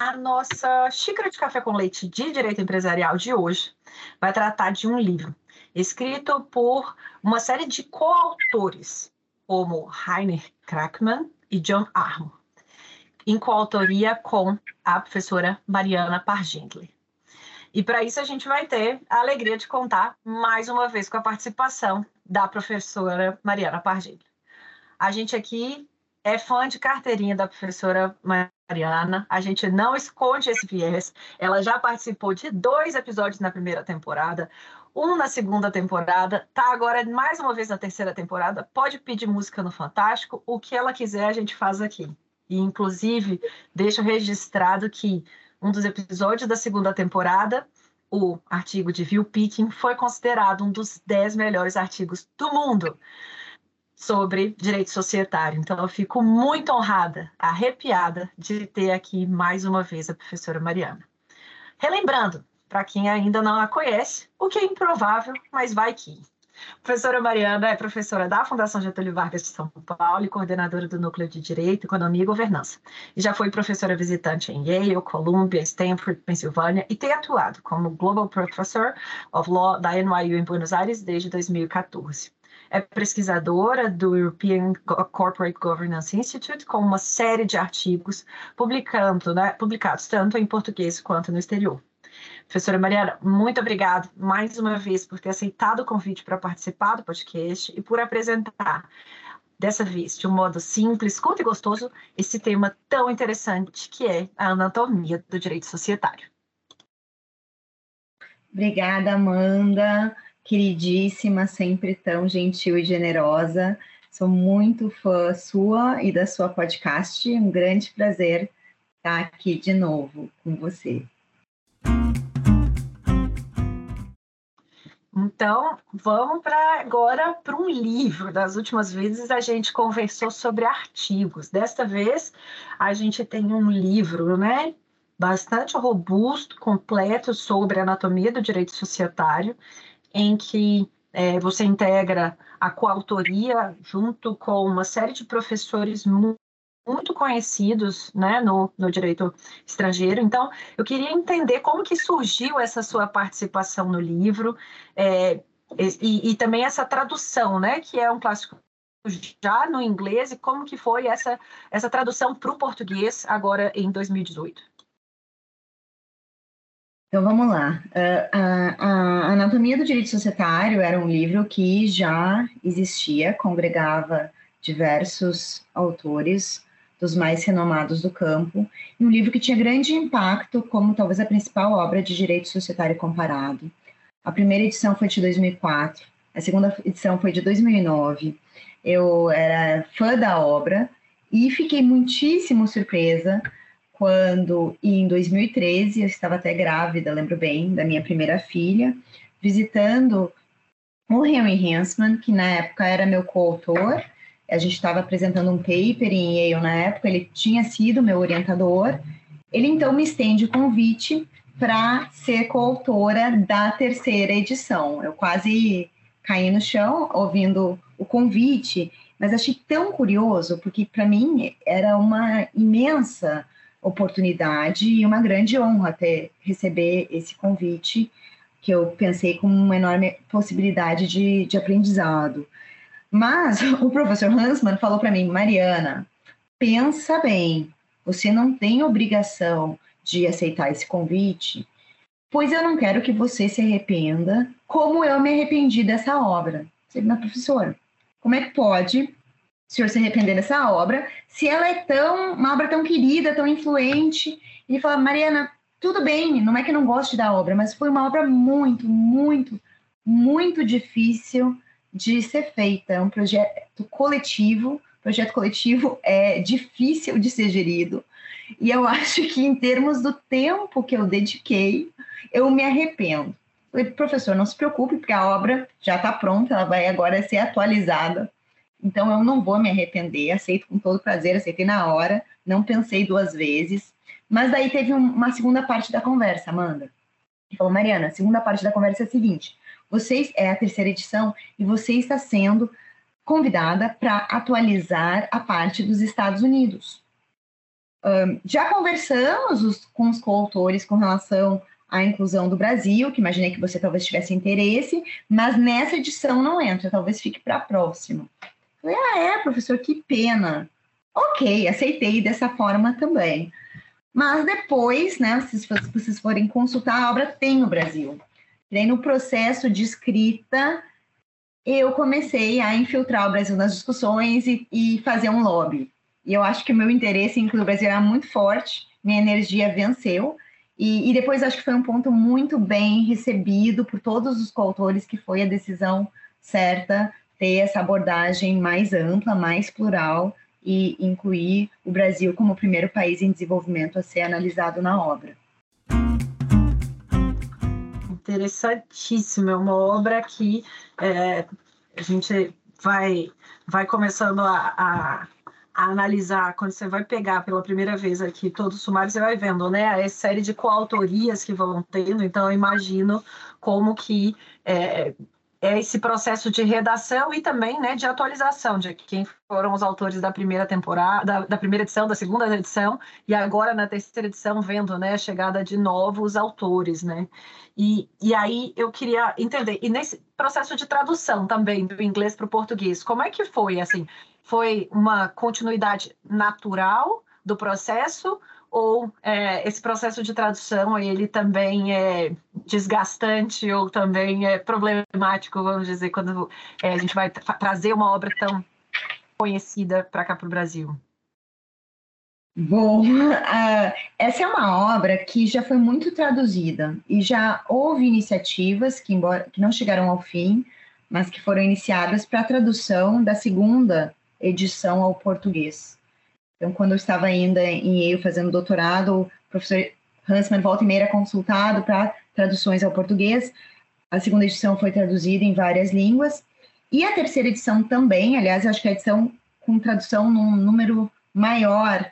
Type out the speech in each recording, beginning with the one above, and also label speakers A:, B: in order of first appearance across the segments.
A: A nossa xícara de café com leite de direito empresarial de hoje vai tratar de um livro escrito por uma série de coautores, como Heiner Krakman e John Armour, em coautoria com a professora Mariana Pargently. E para isso a gente vai ter a alegria de contar mais uma vez com a participação da professora Mariana Pargently. A gente aqui é fã de carteirinha da professora Mariana. A gente não esconde esse viés. Ela já participou de dois episódios na primeira temporada, um na segunda temporada, tá agora mais uma vez na terceira temporada. Pode pedir música no Fantástico, o que ela quiser a gente faz aqui. E inclusive deixo registrado que um dos episódios da segunda temporada, o artigo de Vil Picking, foi considerado um dos dez melhores artigos do mundo sobre direito societário. Então, eu fico muito honrada, arrepiada de ter aqui mais uma vez a professora Mariana. Relembrando, para quem ainda não a conhece, o que é improvável, mas vai que. A professora Mariana é professora da Fundação Getúlio Vargas de São Paulo e coordenadora do Núcleo de Direito, Economia e Governança. E já foi professora visitante em Yale, Columbia, Stanford, Pensilvânia e tem atuado como Global Professor of Law da NYU em Buenos Aires desde 2014 é pesquisadora do European Corporate Governance Institute, com uma série de artigos publicando, né, publicados tanto em português quanto no exterior. Professora Mariana, muito obrigada mais uma vez por ter aceitado o convite para participar do podcast e por apresentar, dessa vez, de um modo simples, curto e gostoso, esse tema tão interessante que é a anatomia do direito societário.
B: Obrigada, Amanda queridíssima, sempre tão gentil e generosa. Sou muito fã sua e da sua podcast. Um grande prazer estar aqui de novo com você.
A: Então, vamos para agora para um livro. Das últimas vezes a gente conversou sobre artigos. Desta vez a gente tem um livro, né? Bastante robusto, completo sobre anatomia do direito societário em que é, você integra a coautoria junto com uma série de professores muito, conhecidos né, no, no direito estrangeiro. Então, eu queria entender como que surgiu essa sua participação no livro é, e, e, também essa tradução, né, que é um clássico já no inglês, e como que foi essa, essa tradução para o português agora em 2018.
B: Então vamos lá. Uh, a, a, Anatomia do Direito Societário era um livro que já existia, congregava diversos autores dos mais renomados do campo, e um livro que tinha grande impacto como talvez a principal obra de direito societário comparado. A primeira edição foi de 2004, a segunda edição foi de 2009. Eu era fã da obra e fiquei muitíssimo surpresa quando em 2013 eu estava até grávida, lembro bem, da minha primeira filha, visitando o Henry Hansman, que na época era meu coautor. A gente estava apresentando um paper em Yale na época, ele tinha sido meu orientador. Ele então me estende o convite para ser coautora da terceira edição. Eu quase caí no chão ouvindo o convite, mas achei tão curioso, porque para mim era uma imensa oportunidade e uma grande honra ter receber esse convite, que eu pensei como uma enorme possibilidade de, de aprendizado. Mas o professor Hansman falou para mim, Mariana, pensa bem, você não tem obrigação de aceitar esse convite, pois eu não quero que você se arrependa como eu me arrependi dessa obra. Você, mas professora, como é que pode o senhor se arrepender dessa obra se ela é tão uma obra tão querida, tão influente? Ele fala, Mariana, tudo bem, não é que eu não goste da obra, mas foi uma obra muito, muito, muito difícil de ser feita. É um projeto coletivo. Projeto coletivo é difícil de ser gerido. E eu acho que, em termos do tempo que eu dediquei, eu me arrependo. Falei, professor, não se preocupe, porque a obra já está pronta, ela vai agora ser atualizada. Então, eu não vou me arrepender, aceito com todo prazer, aceitei na hora, não pensei duas vezes. Mas daí teve uma segunda parte da conversa, Amanda. Ele falou, Mariana, a segunda parte da conversa é a seguinte: vocês é a terceira edição e você está sendo convidada para atualizar a parte dos Estados Unidos. Um, já conversamos os, com os coautores com relação à inclusão do Brasil, que imaginei que você talvez tivesse interesse, mas nessa edição não entra, talvez fique para a próxima. Falei, ah, é, professor, que pena. Ok, aceitei dessa forma também. Mas depois, né, se vocês forem consultar, a obra tem o Brasil. E no processo de escrita, eu comecei a infiltrar o Brasil nas discussões e, e fazer um lobby. E eu acho que o meu interesse em incluir o Brasil era muito forte, minha energia venceu. E, e, depois acho que foi um ponto muito bem recebido por todos os coautores, que foi a decisão certa ter essa abordagem mais ampla, mais plural e incluir o Brasil como o primeiro país em desenvolvimento a ser analisado na obra.
A: Interessantíssimo, é uma obra que é, a gente vai, vai começando a, a a analisar, quando você vai pegar pela primeira vez aqui todo o sumário, você vai vendo, né, a série de coautorias que vão tendo, então eu imagino como que é esse processo de redação e também né, de atualização de quem foram os autores da primeira temporada, da, da, primeira edição, da segunda edição, e agora na terceira edição, vendo né, a chegada de novos autores. Né? E, e aí eu queria entender, e nesse processo de tradução também do inglês para o português, como é que foi? assim? Foi uma continuidade natural do processo ou é, esse processo de tradução ele também é desgastante ou também é problemático, vamos dizer, quando é, a gente vai trazer uma obra tão conhecida para cá para o Brasil?
B: Bom, uh, essa é uma obra que já foi muito traduzida e já houve iniciativas que, embora, que não chegaram ao fim, mas que foram iniciadas para a tradução da segunda edição ao português. Então, quando eu estava ainda em Yale fazendo doutorado, o professor Hansman volta e meia era consultado para traduções ao português. A segunda edição foi traduzida em várias línguas. E a terceira edição também, aliás, eu acho que a edição com tradução num número maior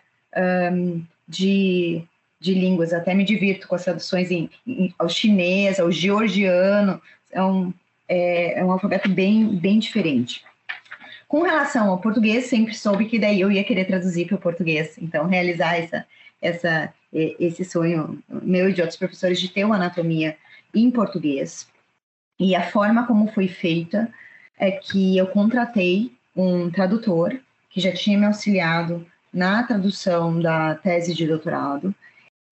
B: um, de, de línguas. Até me divirto com as traduções em, em, ao chinês, ao georgiano. É um, é, é um alfabeto bem, bem diferente. Com relação ao português, sempre soube que daí eu ia querer traduzir para o português. Então, realizar essa, essa, esse sonho meu e de outros professores de ter uma anatomia em português. E a forma como foi feita é que eu contratei um tradutor que já tinha me auxiliado na tradução da tese de doutorado.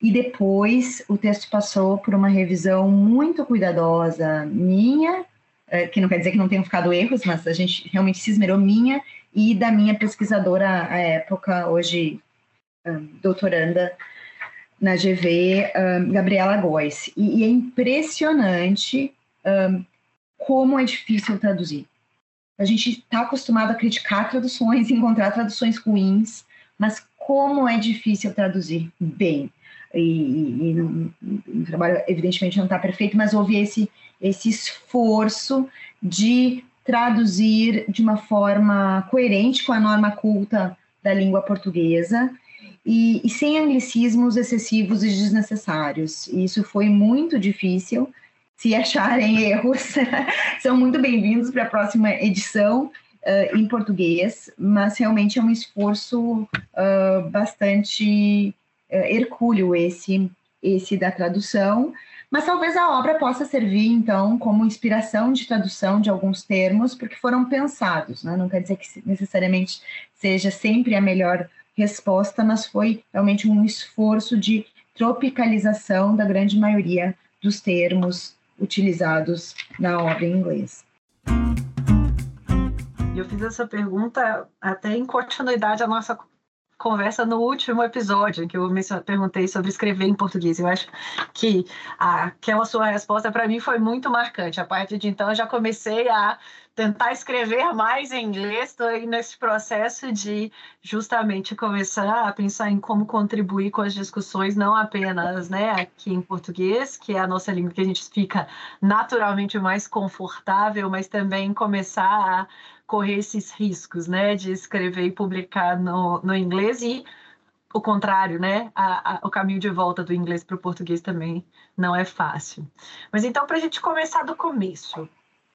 B: E depois o texto passou por uma revisão muito cuidadosa minha que não quer dizer que não tenham ficado erros, mas a gente realmente se esmerou minha e da minha pesquisadora à época, hoje doutoranda na GV, Gabriela Góes. E, é impressionante como é difícil traduzir. A gente está acostumado a criticar traduções, encontrar traduções ruins, mas como é difícil traduzir bem. E, e, e o trabalho, evidentemente, não está perfeito, mas houve esse esse esforço de traduzir de uma forma coerente com a norma culta da língua portuguesa e, e sem anglicismos excessivos e desnecessários. Isso foi muito difícil. Se acharem erros, são muito bem-vindos para a próxima edição uh, em português, mas realmente é um esforço uh, bastante uh, hercúleo esse, esse da tradução, mas talvez a obra possa servir, então, como inspiração de tradução de alguns termos, porque foram pensados, né? não quer dizer que necessariamente seja sempre a melhor resposta, mas foi realmente um esforço de tropicalização da grande maioria dos termos utilizados na obra em inglês.
A: Eu fiz essa pergunta até em continuidade à nossa conversa no último episódio, que eu perguntei sobre escrever em português. Eu acho que aquela sua resposta para mim foi muito marcante. A partir de então, eu já comecei a tentar escrever mais em inglês, estou aí nesse processo de justamente começar a pensar em como contribuir com as discussões, não apenas né, aqui em português, que é a nossa língua que a gente fica naturalmente mais confortável, mas também começar a correr esses riscos, né, de escrever e publicar no, no inglês e o contrário, né? A, a, o caminho de volta do inglês para o português também não é fácil. Mas então, para a gente começar do começo,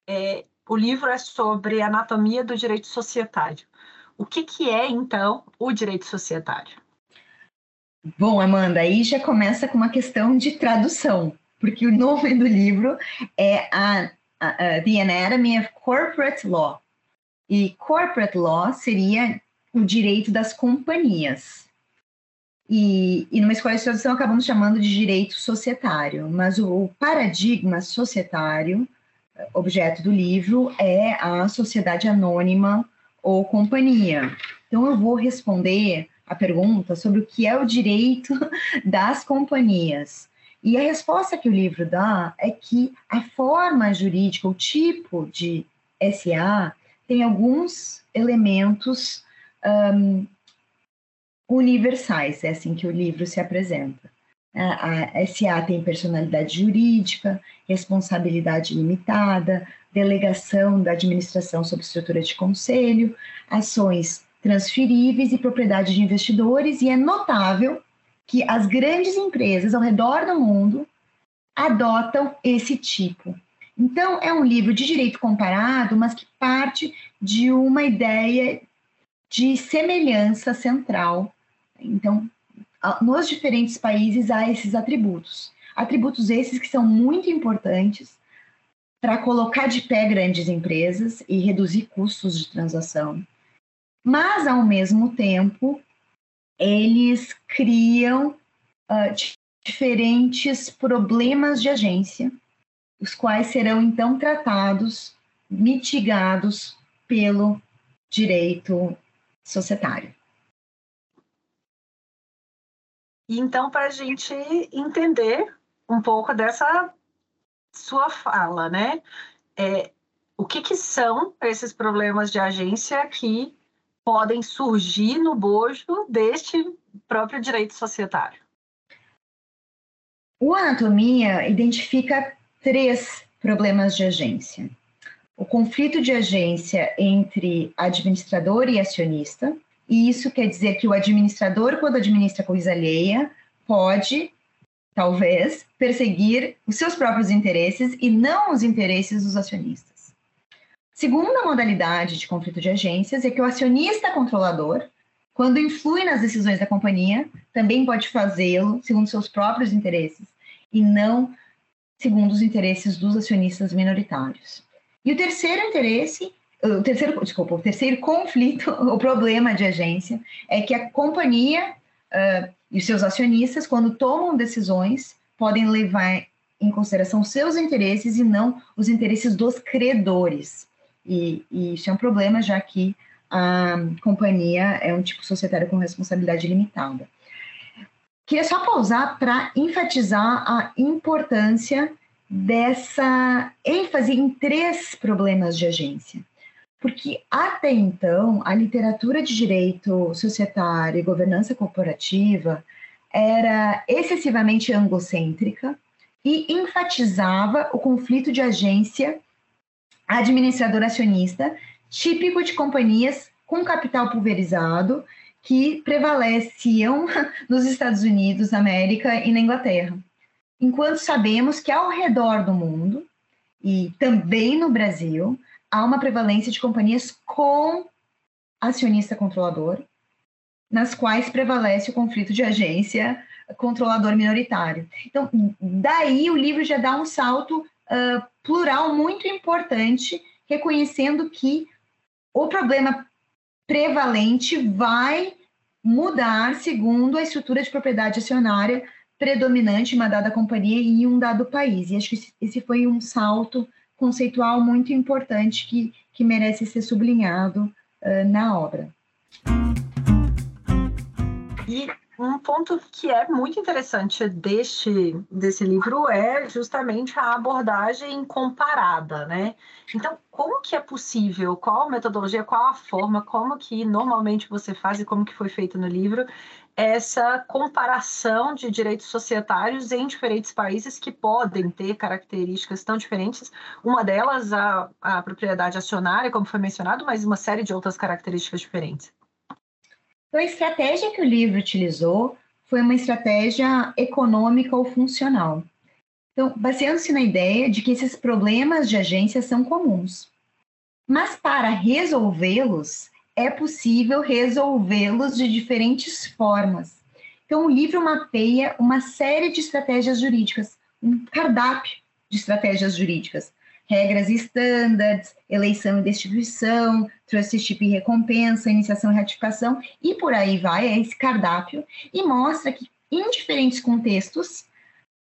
A: é, o livro é sobre anatomia do direito societário. O que, que é, então, o direito societário?
B: Bom, Amanda, aí já começa com uma questão de tradução, porque o nome do livro é a, a, a The Anatomy of Corporate Law, e corporate law seria o direito das companhias. E, e numa escola de tradução acabamos chamando de direito societário, mas o, o paradigma societário, objeto do livro, é a sociedade anônima ou companhia. Então eu vou responder a pergunta sobre o que é o direito das companhias. E a resposta que o livro dá é que a forma jurídica, o tipo de SA, tem alguns elementos um, universais, é assim que o livro se apresenta. A, SA tem personalidade jurídica, responsabilidade limitada, delegação da administração sob estrutura de conselho, ações transferíveis e propriedade de investidores, e é notável que as grandes empresas ao redor do mundo adotam esse tipo então, é um livro de direito comparado, mas que parte de uma ideia de semelhança central. Então, nos diferentes países há esses atributos. Atributos esses que são muito importantes para colocar de pé grandes empresas e reduzir custos de transação. Mas, ao mesmo tempo, eles criam uh, diferentes problemas de agência os quais serão então tratados, mitigados pelo direito societário.
A: Então, para a gente entender um pouco dessa sua fala, né? É, o que, que são esses problemas de agência que podem surgir no bojo deste próprio direito societário?
B: O Anatomia identifica três problemas de agência. O conflito de agência entre administrador e acionista, e isso quer dizer que o administrador, quando administra coisa alheia, pode, talvez, perseguir os seus próprios interesses e não os interesses dos acionistas. Segunda modalidade de conflito de agências é que o acionista controlador, quando influi nas decisões da companhia, também pode fazê-lo segundo seus próprios interesses e não segundo os interesses dos acionistas minoritários. E o terceiro interesse, o terceiro, desculpa, o terceiro conflito, o problema de agência, é que a companhia uh, e os seus acionistas, quando tomam decisões, podem levar em consideração seus interesses e não os interesses dos credores. E, e isso é um problema, já que a companhia é um tipo societário com responsabilidade limitada. Queria só pausar para enfatizar a importância dessa ênfase em três problemas de agência. Porque até então, a literatura de direito societário e governança corporativa era excessivamente angocêntrica e enfatizava o conflito de agência administrador acionista, típico de companhias com capital pulverizado que prevaleciam nos Estados Unidos, América e na Inglaterra. Enquanto sabemos que ao redor do mundo e também no Brasil há uma prevalência de companhias com acionista controlador, nas quais prevalece o conflito de agência controlador minoritário. Então, daí o livro já dá um salto uh, plural muito importante, reconhecendo que o problema prevalente vai mudar segundo a estrutura de propriedade acionária predominante em uma dada companhia e em um dado país. E acho que esse foi um salto conceitual muito importante que, que merece ser sublinhado uh, na obra.
A: E um ponto que é muito interessante deste desse livro é justamente a abordagem comparada, né? Então, como que é possível? Qual a metodologia? Qual a forma? Como que normalmente você faz e como que foi feito no livro essa comparação de direitos societários em diferentes países que podem ter características tão diferentes. Uma delas, a, a propriedade acionária, como foi mencionado, mas uma série de outras características diferentes.
B: Então, a estratégia que o livro utilizou foi uma estratégia econômica ou funcional. Então, baseando-se na ideia de que esses problemas de agência são comuns. Mas para resolvê-los, é possível resolvê-los de diferentes formas. Então, o livro mapeia uma série de estratégias jurídicas, um cardápio de estratégias jurídicas, regras e standards, eleição e destituição, trusteeship e recompensa, iniciação e ratificação, e por aí vai, é esse cardápio, e mostra que em diferentes contextos,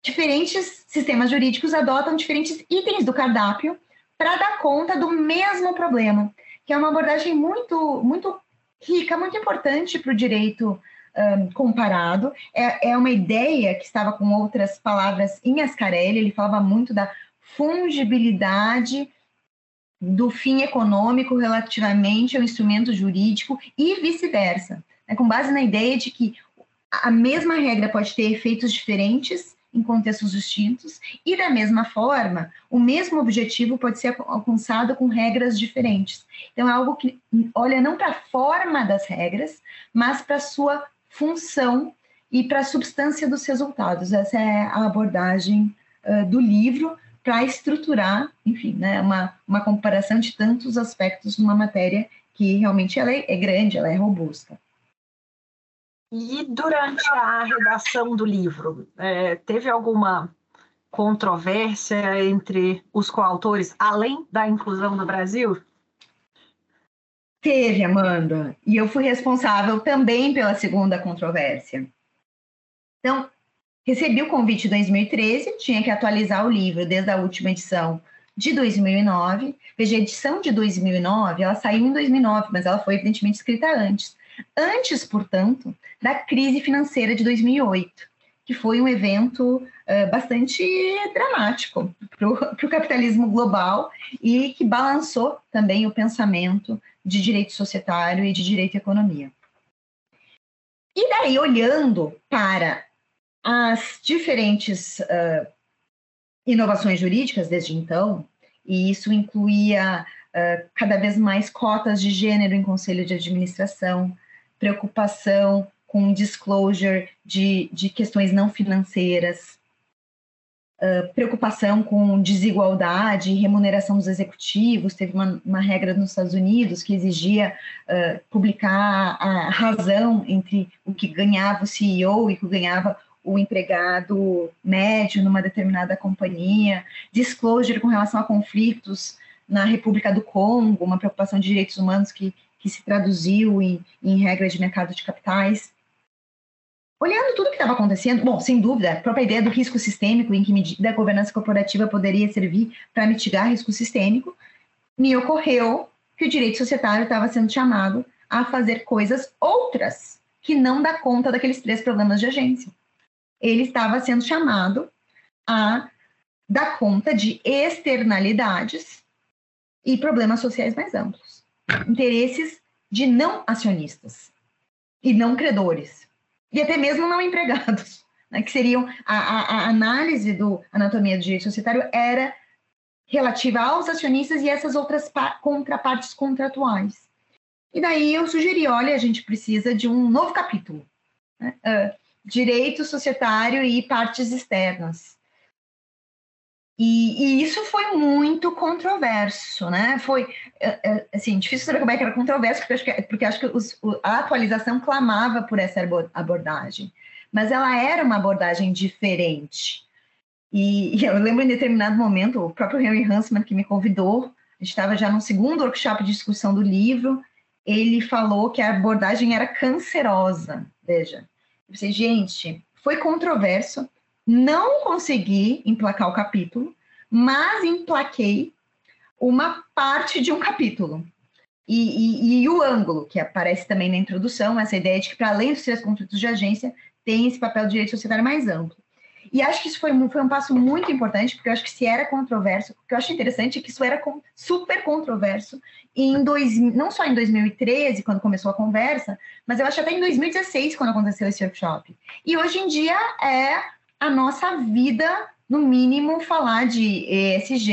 B: diferentes sistemas jurídicos adotam diferentes itens do cardápio para dar conta do mesmo problema, que é uma abordagem muito, muito rica, muito importante para o direito um, comparado. É, é uma ideia que estava com outras palavras em Ascarelli, ele falava muito da fungibilidade do fim econômico relativamente ao instrumento jurídico e vice-versa, né, com base na ideia de que a mesma regra pode ter efeitos diferentes em contextos distintos e da mesma forma, o mesmo objetivo pode ser alcançado com regras diferentes. Então é algo que olha não para a forma das regras, mas para a sua função e para a substância dos resultados. Essa é a abordagem uh, do livro, para estruturar, enfim, né, uma, uma comparação de tantos aspectos numa matéria que realmente ela é, é grande, ela é robusta.
A: E durante a redação do livro, é, teve alguma controvérsia entre os coautores, além da inclusão do Brasil?
B: Teve, Amanda. E eu fui responsável também pela segunda controvérsia. Então, Recebi o convite em 2013, tinha que atualizar o livro desde a última edição de 2009. Veja, a edição de 2009, ela saiu em 2009, mas ela foi evidentemente escrita antes. Antes, portanto, da crise financeira de 2008, que foi um evento uh, bastante dramático para o capitalismo global e que balançou também o pensamento de direito societário e de direito e economia. E daí, olhando para as diferentes uh, inovações jurídicas desde então, e isso incluía uh, cada vez mais cotas de gênero em conselho de administração, preocupação com disclosure de, de questões não financeiras, uh, preocupação com desigualdade remuneração dos executivos. Teve uma, uma, regra nos Estados Unidos que exigia uh, publicar a razão entre o que ganhava o CEO e o que ganhava o empregado médio numa determinada companhia, disclosure com relação a conflitos na República do Congo, uma preocupação de direitos humanos que, que se traduziu em, em regras de mercado de capitais. Olhando tudo o que estava acontecendo, bom, sem dúvida, a própria ideia do risco sistêmico, em que medida a governança corporativa poderia servir para mitigar risco sistêmico, me ocorreu que o direito societário estava sendo chamado a fazer coisas outras que não dá conta daqueles três problemas de agência ele estava sendo chamado a dar conta de externalidades e problemas sociais mais amplos. Interesses de não acionistas e não credores, e até mesmo não empregados, né, que seriam a, a, a análise do anatomia do direito societário era relativa aos acionistas e essas outras contrapartes contratuais. E daí eu sugeri, olha, a gente precisa de um novo capítulo. Né? Uh, direito societário e partes externas. E, e, isso foi muito controverso, né? Foi, é, é, assim, difícil saber como é que era controverso, porque acho que, porque acho que os, a atualização clamava por essa abordagem. Mas ela era uma abordagem diferente. E, e eu lembro em determinado momento, o próprio Henry Huntsman, que me convidou, estava já no segundo workshop de discussão do livro, ele falou que a abordagem era cancerosa. Veja, eu pensei, gente, foi controverso, não consegui emplacar o capítulo, mas emplaquei uma parte de um capítulo. E, e, e, o ângulo, que aparece também na introdução, essa ideia de que, para além dos três conflitos de agência, tem esse papel de direito societário mais amplo. E acho que isso foi, foi um passo muito importante, porque eu acho que se era controverso, o que eu acho interessante é que isso era super controverso, em dois, não só em 2013, quando começou a conversa, mas eu acho até em 2016, quando aconteceu esse workshop. E hoje em dia é a nossa vida, no mínimo, falar de ESG,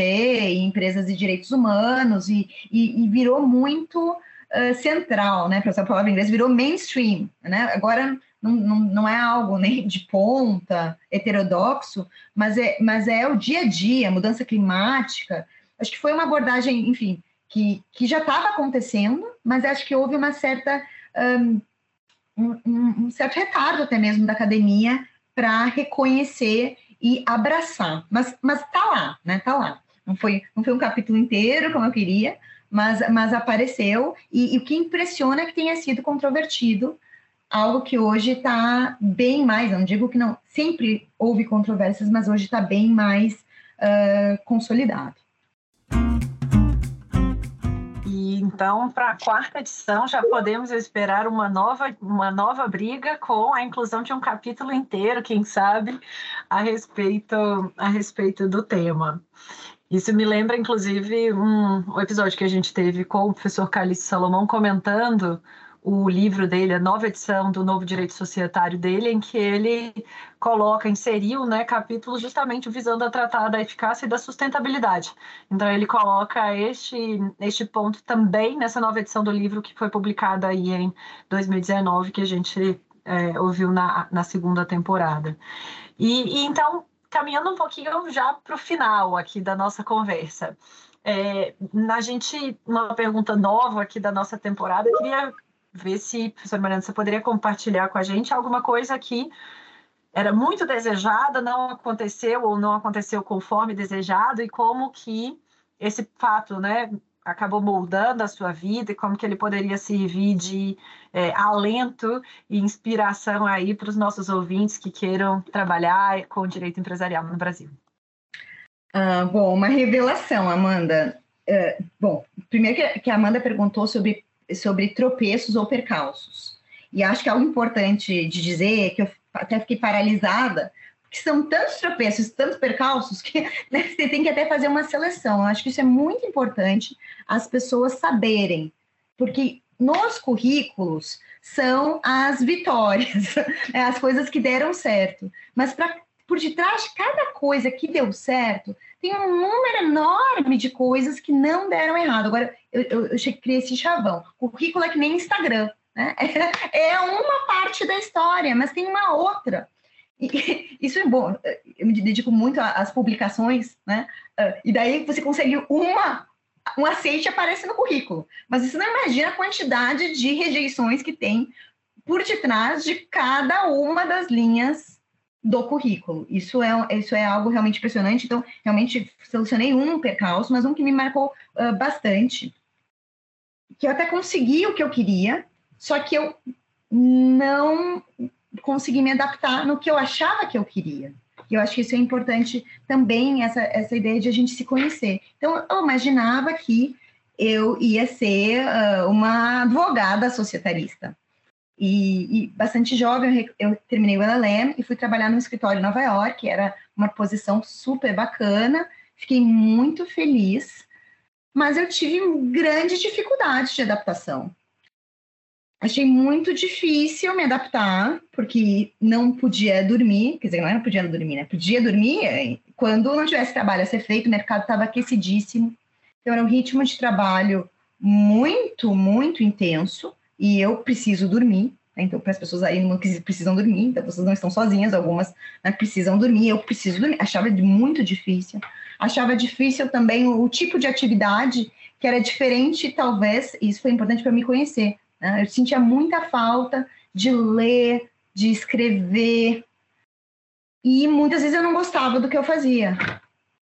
B: empresas de direitos humanos, e, e, e virou muito uh, central, né? Para essa palavra em inglês, virou mainstream, né? Agora não, não, não, é algo nem de ponta, heterodoxo, mas é, mas é o dia a dia, mudança climática. Acho que foi uma abordagem, enfim, que, que já estava acontecendo, mas acho que houve uma certa um, um, um certo retardo até mesmo da academia para reconhecer e abraçar. Mas, mas tá lá, né? Tá lá. Não foi, não foi um capítulo inteiro como eu queria, mas, mas apareceu. E, e o que impressiona é que tenha sido controvertido, algo que hoje está bem mais, não digo que não, sempre houve controvérsias, mas hoje está bem mais uh, consolidado.
A: Então, para a quarta edição, já podemos esperar uma nova, uma nova briga com a inclusão de um capítulo inteiro, quem sabe, a respeito, a respeito do tema. Isso me lembra, inclusive, um, episódio que a gente teve com o professor Calixto Salomão comentando o livro dele, a nova edição do Novo Direito Societário dele, em que ele coloca, inseriu né, capítulos justamente visando a tratar da eficácia e da sustentabilidade. Então, ele coloca este, este ponto também nessa nova edição do livro que foi publicada aí em 2019, que a gente é, ouviu na, na segunda temporada. E, e então, caminhando um pouquinho já para o final aqui da nossa conversa. É, na gente, uma pergunta nova aqui da nossa temporada, eu queria ver se, professor Mariana, você poderia compartilhar com a gente alguma coisa que era muito desejada, não aconteceu ou não aconteceu conforme desejado e como que esse fato, né, acabou moldando a sua vida e como que ele poderia servir de é, alento e inspiração aí para os nossos ouvintes que queiram trabalhar com direito empresarial no Brasil.
B: Ah, bom, uma revelação, Amanda. Uh, bom, primeiro que, a Amanda perguntou sobre sobre tropeços ou percalços. E acho que algo importante de dizer, que eu até fiquei paralisada, são tantos tropeços, tantos percalços, que né, você tem que até fazer uma seleção. Eu acho que isso é muito importante as pessoas saberem, porque nos currículos são as vitórias, né, as coisas que deram certo. Mas pra, por detrás de cada coisa que deu certo, tem um número enorme de coisas que não deram errado. Agora, eu, eu, eu criei esse chavão. Currículo é que nem Instagram. Né? É uma parte da história, mas tem uma outra. Isso é bom. Eu me dedico muito às publicações, né? Ah, e daí você consegue uma um aceite aparece no currículo. Mas você não imagina a quantidade de rejeições que tem por detrás de cada uma das linhas do currículo. Isso é, isso é algo realmente impressionante. Então, realmente solucionei um percalço, mas um que me marcou uh, bastante. Que eu até consegui o que eu queria, só que eu não consegui me adaptar no que eu achava que eu queria. E eu acho que isso é importante também, essa, essa ideia de a gente se conhecer. Então, eu imaginava que eu ia ser uh, uma advogada societarista. E, e, bastante jovem, eu, eu terminei o LLM e fui trabalhar no escritório em Nova York, era uma posição super bacana, fiquei muito feliz, mas eu tive grande dificuldade de adaptação. Achei muito difícil me adaptar, porque não podia dormir, quer dizer, não era podia dormir, né? Podia dormir eh, quando não tivesse trabalho a ser feito, o mercado estava aquecidíssimo, então era um ritmo de trabalho muito, muito intenso e eu preciso dormir. Né? Então, para as pessoas aí não precisam dormir, então vocês não estão sozinhas, algumas né, precisam dormir, eu preciso dormir. Achava muito difícil. Achava difícil também o, o tipo de atividade que era diferente, talvez, e isso foi importante para me conhecer. Né? Eu sentia muita falta de ler, de escrever, e muitas vezes eu não gostava do que eu fazia.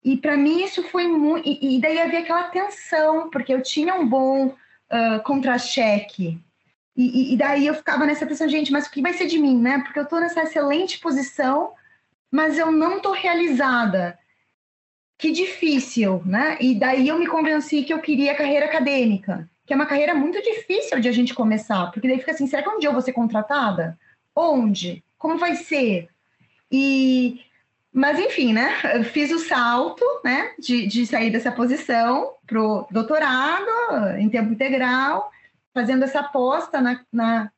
B: E para mim isso foi muito. E, daí havia aquela tensão, porque eu tinha um bom uh, contra-cheque. E, e, daí eu ficava nessa tensão, gente, mas o que vai ser de mim, né? Porque eu estou nessa excelente posição, mas eu não estou realizada. Que difícil, né? E daí eu me convenci que eu queria carreira acadêmica, que é uma carreira muito difícil de a gente começar, porque daí fica assim, será que um dia eu vou ser contratada? Onde? Como vai ser? E mas enfim, né? Eu fiz o salto, né, de, de sair dessa posição para o doutorado em tempo integral, fazendo essa aposta na, na,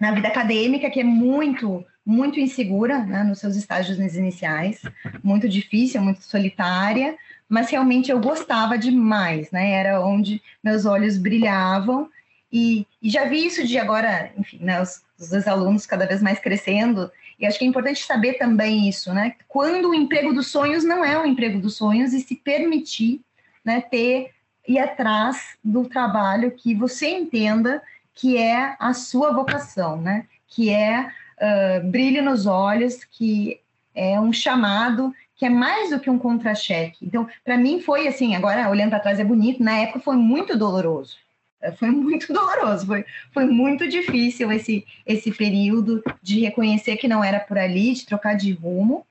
B: na, vida acadêmica, que é muito, muito insegura, né, nos seus estágios iniciais, muito difícil, muito solitária, mas realmente eu gostava demais, né? Era onde meus olhos brilhavam e, e já vi isso de agora, enfim, né, os, os alunos cada vez mais crescendo e acho que é importante saber também isso, né? Quando o emprego dos sonhos não é o emprego dos sonhos e se permitir, né, ter ir atrás do trabalho que você entenda que é a sua vocação, né? Que é uh, brilho nos olhos, que é um chamado que é mais do que um contra-cheque. Então, para mim foi assim, agora olhando para trás é bonito, na época foi muito doloroso. É, foi muito doloroso, foi, foi muito difícil esse, esse período de reconhecer que não era por ali, de trocar de rumo.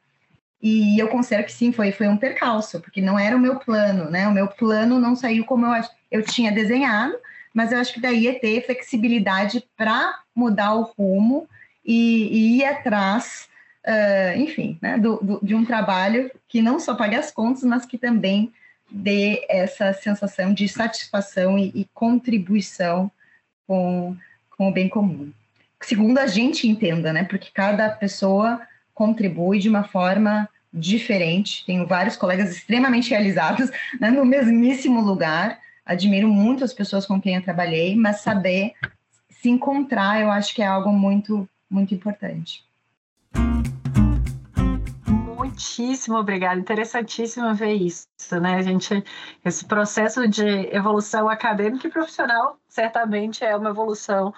B: E eu considero que sim, foi, foi um percalço, porque não era o meu plano, né? O meu plano não saiu como eu, eu tinha desenhado, mas eu acho que daí é ter flexibilidade para mudar o rumo e, e ir atrás, uh, enfim, né? Do, do, de um trabalho que não só pague as contas, mas que também dê essa sensação de satisfação e, e contribuição com, com o bem comum. Segundo a gente entenda, né? Porque cada pessoa contribui de uma forma diferente. Tenho vários colegas extremamente realizados né, no mesmíssimo lugar. Admiro muito as pessoas com quem eu trabalhei, mas saber se encontrar, eu acho que é algo muito, muito importante
A: muitíssimo obrigada. Interessantíssimo ver isso, né? A gente, esse processo de evolução acadêmica e profissional certamente é uma evolução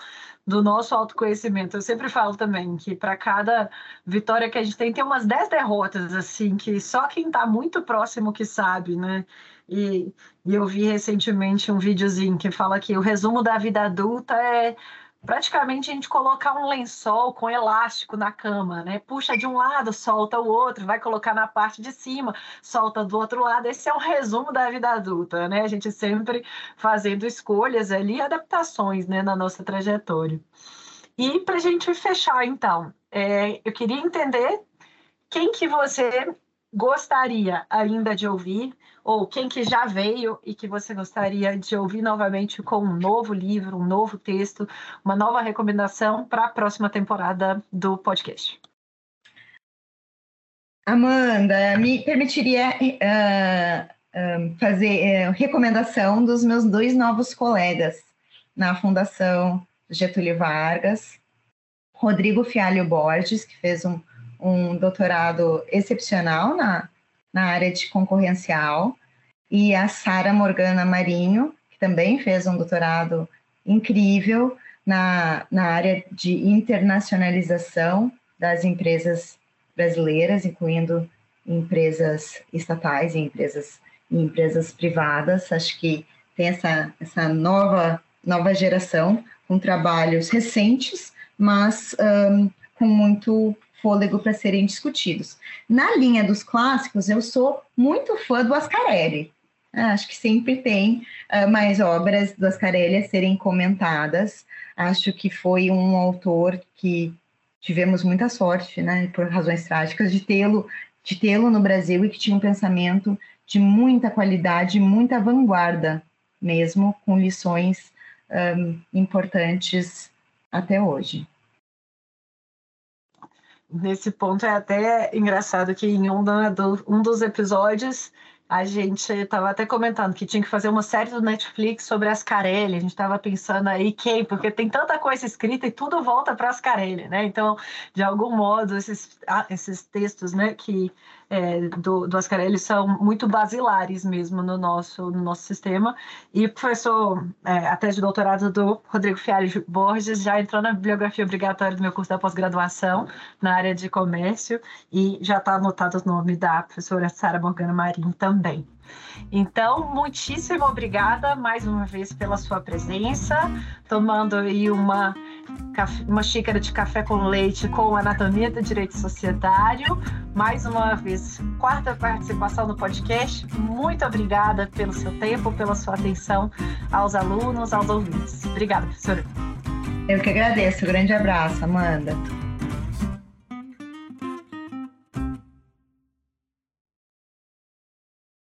A: do nosso autoconhecimento. Eu sempre falo também que para cada vitória que a gente tem, tem umas 10 derrotas, assim, que só quem está muito próximo que sabe, né? E, e eu vi recentemente um videozinho que fala que o resumo da vida adulta é praticamente a gente colocar um lençol com elástico na cama, né? Puxa de um lado, solta o outro, vai colocar na parte de cima, solta do outro lado. Esse é um resumo da vida adulta, né? A gente sempre fazendo escolhas ali, adaptações, né, na nossa trajetória. E para a gente fechar, então, é, eu queria entender quem que você gostaria ainda de ouvir, ou quem que já veio e que você gostaria de ouvir novamente com um novo livro, um novo texto, uma nova recomendação para a próxima temporada do podcast.
B: Amanda, me permitiria uh, uh, fazer uh, recomendação dos meus dois novos colegas na Fundação Getúlio Vargas, Rodrigo Fialho Borges, que fez um um doutorado excepcional na, na área de concorrencial, e a Sara Morgana Marinho, que também fez um doutorado incrível na, na área de internacionalização das empresas brasileiras, incluindo empresas estatais e empresas, e empresas privadas. Acho que tem essa, essa nova, nova geração com trabalhos recentes, mas um, com muito fôlego para serem discutidos. Na linha dos clássicos, eu sou muito fã do Ascarelli. Ah, acho que sempre tem uh, mais obras do Ascarelli a serem comentadas. Acho que foi um autor que tivemos muita sorte, né, por razões trágicas, de tê-lo de tê-lo no Brasil e que tinha um pensamento de muita qualidade, muita vanguarda, mesmo com lições um, importantes até hoje
A: nesse ponto é até engraçado que em um, um dos episódios A gente estava até comentando que tinha que fazer uma série do Netflix sobre Ascarelli. A gente estava pensando aí quem, porque tem tanta coisa escrita e tudo volta para Ascarelli, né? Então, de algum modo, esses, ah, esses textos, né, que é, do, do Ascarelli são muito basilares mesmo no nosso, no nosso sistema. E o professor, é, a tese de doutorado do Rodrigo Fialho Borges já entrou na bibliografia obrigatória do meu curso da pós-graduação na área de comércio e já está anotado o nome da professora Sara Morgana Marim também. Então, muitíssimo obrigada mais uma vez pela sua presença, tomando aí uma, uma xícara de café com leite com anatomia do direito societário. Mais uma vez, quarta participação no podcast. Muito obrigada pelo seu tempo, pela sua atenção aos alunos, aos ouvintes. Obrigada, professora.
B: Eu que agradeço. Um grande abraço, Amanda.